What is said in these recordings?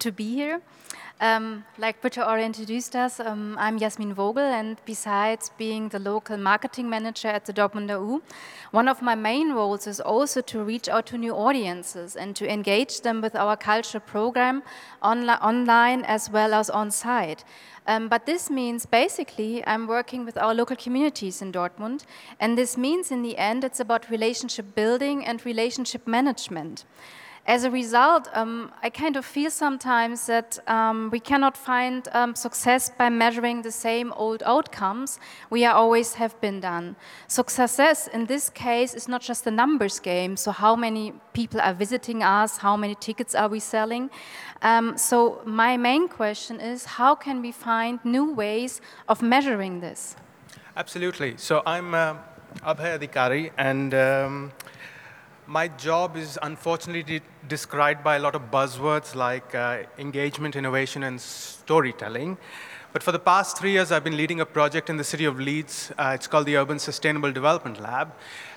to be here. Um, like Britta already introduced us, um, I'm Jasmin Vogel, and besides being the local marketing manager at the Dortmunder U, one of my main roles is also to reach out to new audiences and to engage them with our culture program onli online as well as on site. Um, but this means basically I'm working with our local communities in Dortmund, and this means in the end it's about relationship building and relationship management as a result, um, I kind of feel sometimes that um, we cannot find um, success by measuring the same old outcomes we always have been done. So success in this case is not just a numbers game, so how many people are visiting us, how many tickets are we selling. Um, so my main question is, how can we find new ways of measuring this? Absolutely. So I'm uh, Abhay Adhikari, and um, my job is unfortunately described by a lot of buzzwords like uh, engagement, innovation, and storytelling. But for the past three years, I've been leading a project in the city of Leeds. Uh, it's called the Urban Sustainable Development Lab.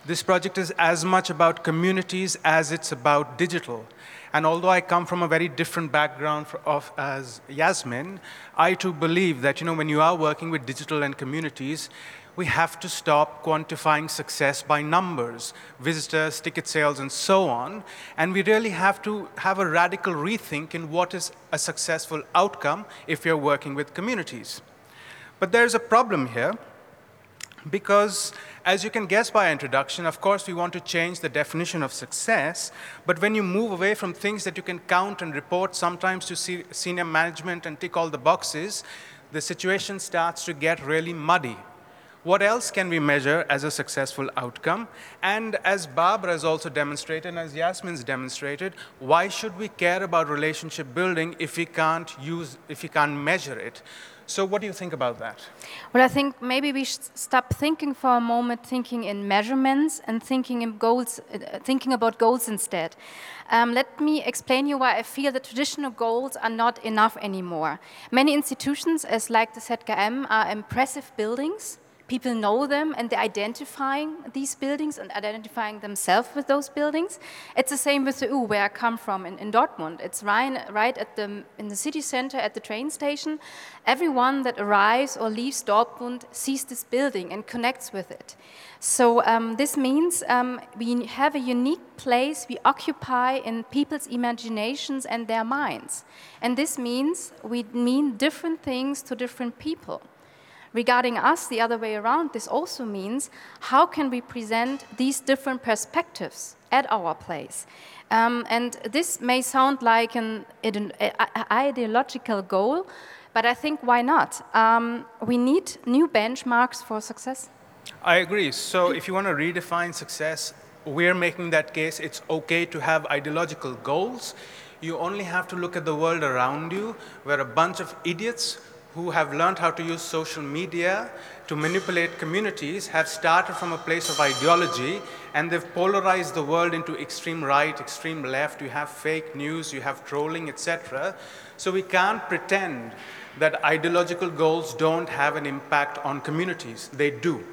This project is as much about communities as it's about digital. And although I come from a very different background of, as Yasmin, I too believe that you know, when you are working with digital and communities, we have to stop quantifying success by numbers, visitors, ticket sales, and so on. And we really have to have a radical rethink in what is a successful outcome if you're working with communities. But there's a problem here because, as you can guess by introduction, of course, we want to change the definition of success. But when you move away from things that you can count and report, sometimes to senior management and tick all the boxes, the situation starts to get really muddy. What else can we measure as a successful outcome? And as Barbara has also demonstrated, and as Jasmin's demonstrated, why should we care about relationship building if we can't use, if we can't measure it? So what do you think about that? Well, I think maybe we should stop thinking for a moment, thinking in measurements and thinking in goals, uh, thinking about goals instead. Um, let me explain you why I feel that traditional goals are not enough anymore. Many institutions, as like the ZKM, are impressive buildings people know them and they're identifying these buildings and identifying themselves with those buildings. It's the same with the U, where I come from in, in Dortmund. It's right, right at the, in the city center at the train station. Everyone that arrives or leaves Dortmund sees this building and connects with it. So um, this means um, we have a unique place we occupy in people's imaginations and their minds. And this means we mean different things to different people. Regarding us, the other way around, this also means how can we present these different perspectives at our place? Um, and this may sound like an, ideological goal, but I think why not? Um, we need new benchmarks for success. I agree. So if you want to redefine success, we're making that case. It's okay to have ideological goals. You only have to look at the world around you, where a bunch of idiots who have learned how to use social media to manipulate communities have started from a place of ideology and they've polarized the world into extreme right, extreme left. You have fake news, you have trolling, etc. So we can't pretend that ideological goals don't have an impact on communities. They do.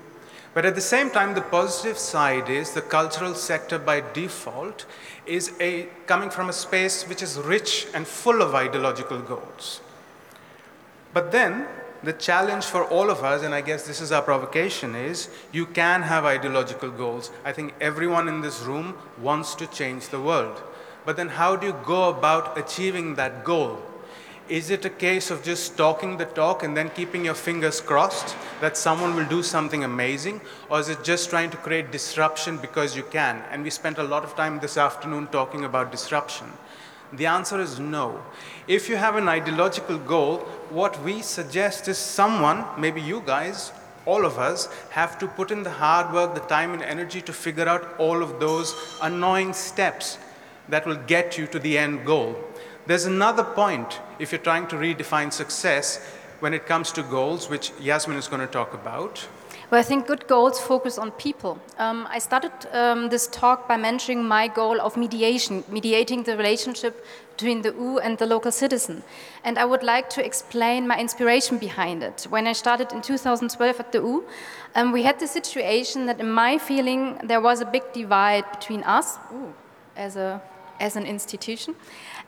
But at the same time, the positive side is the cultural sector by default is a, coming from a space which is rich and full of ideological goals. But then, the challenge for all of us, and I guess this is our provocation, is you can have ideological goals. I think everyone in this room wants to change the world. But then, how do you go about achieving that goal? Is it a case of just talking the talk and then keeping your fingers crossed that someone will do something amazing? Or is it just trying to create disruption because you can? And we spent a lot of time this afternoon talking about disruption. The answer is no. If you have an ideological goal, what we suggest is someone, maybe you guys, all of us, have to put in the hard work, the time and energy to figure out all of those annoying steps that will get you to the end goal. There's another point if you're trying to redefine success when it comes to goals, which Yasmin is going to talk about. Well, I think good goals focus on people. Um, I started um, this talk by mentioning my goal of mediation, mediating the relationship between the U and the local citizen. And I would like to explain my inspiration behind it. When I started in 2012 at the U, um, we had the situation that in my feeling there was a big divide between us, ooh, as, a, as an institution,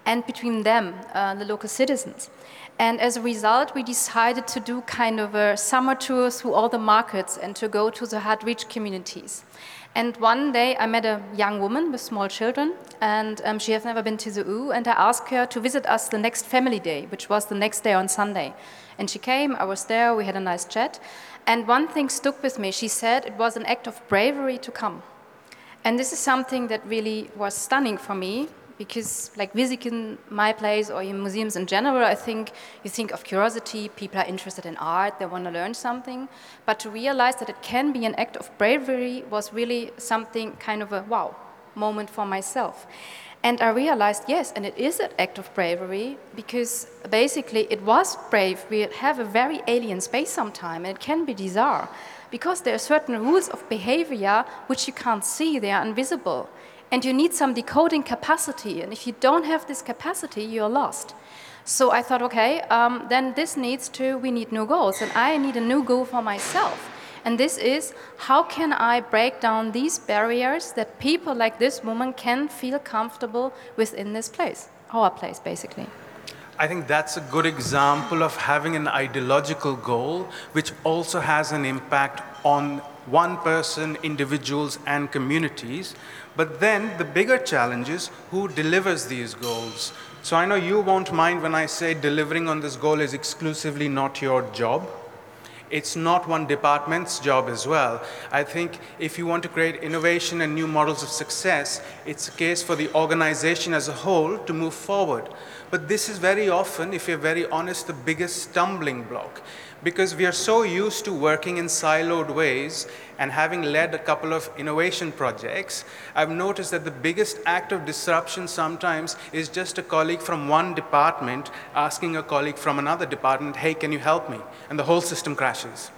and between them, uh, the local citizens. And as a result, we decided to do kind of a summer tour through all the markets and to go to the hard reach communities. And one day I met a young woman with small children, and um, she has never been to the U. And I asked her to visit us the next family day, which was the next day on Sunday. And she came, I was there, we had a nice chat. And one thing stuck with me. She said it was an act of bravery to come. And this is something that really was stunning for me because like visiting my place or in museums in general, I think you think of curiosity, people are interested in art, they want to learn something. But to realize that it can be an act of bravery was really something kind of a wow moment for myself. And I realized, yes, and it is an act of bravery because basically it was brave. We have a very alien space sometime, and it can be bizarre because there are certain rules of behavior which you can't see, they are invisible. And you need some decoding capacity, and if you don't have this capacity, you're lost. So I thought, okay, um, then this needs to, we need new goals, and I need a new goal for myself. And this is how can I break down these barriers that people like this woman can feel comfortable within this place, our place, basically. I think that's a good example of having an ideological goal which also has an impact on one person, individuals, and communities. But then the bigger challenge is who delivers these goals. So I know you won't mind when I say delivering on this goal is exclusively not your job it's not one department's job as well. I think if you want to create innovation and new models of success, it's a case for the organization as a whole to move forward. But this is very often, if you're very honest, the biggest stumbling block because we are so used to working in siloed ways and having led a couple of innovation projects, I've noticed that the biggest act of disruption sometimes is just a colleague from one department asking a colleague from another department, hey, can you help me? And the whole system crashes.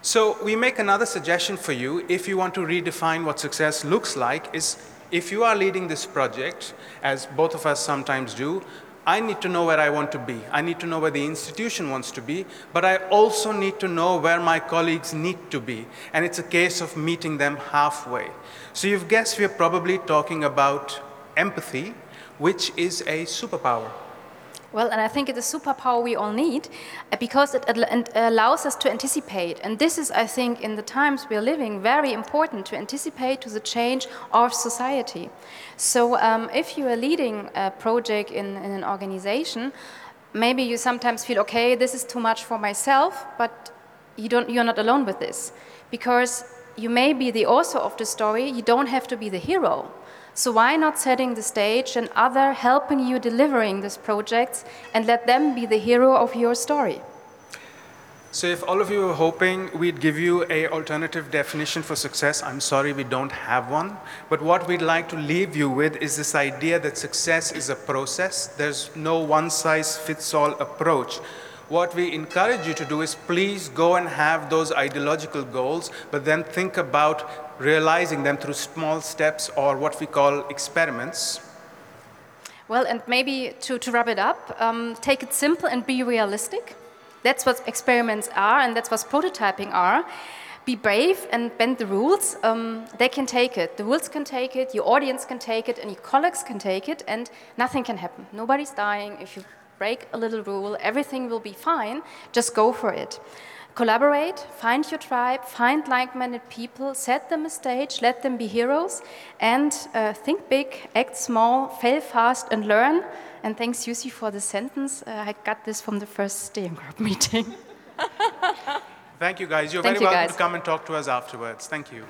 So we make another suggestion for you if you want to redefine what success looks like is if you are leading this project, as both of us sometimes do, I need to know where I want to be. I need to know where the institution wants to be, but I also need to know where my colleagues need to be. And it's a case of meeting them halfway. So you've guessed we're probably talking about empathy, which is a superpower. Well, and I think it's a superpower we all need uh, because it allows us to anticipate. And this is, I think, in the times we're living, very important to anticipate to the change of society. So um, if you are leading a project in, in an organization, maybe you sometimes feel, okay, this is too much for myself, but you don't, you're not alone with this. Because you may be the author of the story, you don't have to be the hero. So why not setting the stage and other helping you delivering these projects and let them be the hero of your story? So if all of you were hoping we'd give you a alternative definition for success, I'm sorry we don't have one. But what we'd like to leave you with is this idea that success is a process. There's no one size fits all approach. What we encourage you to do is please go and have those ideological goals, but then think about realizing them through small steps or what we call experiments. Well, and maybe to, to wrap it up, um, take it simple and be realistic. That's what experiments are, and that's what prototyping are. Be brave and bend the rules. Um, they can take it. The rules can take it, your audience can take it, and your colleagues can take it, and nothing can happen. Nobody's dying. If you break a little rule, everything will be fine. Just go for it. Collaborate, find your tribe, find like minded people, set them a stage, let them be heroes, and uh, think big, act small, fail fast, and learn. And thanks, Jussi, for the sentence. Uh, I got this from the first steering group meeting. Thank you, guys. You're Thank very you welcome guys. to come and talk to us afterwards. Thank you.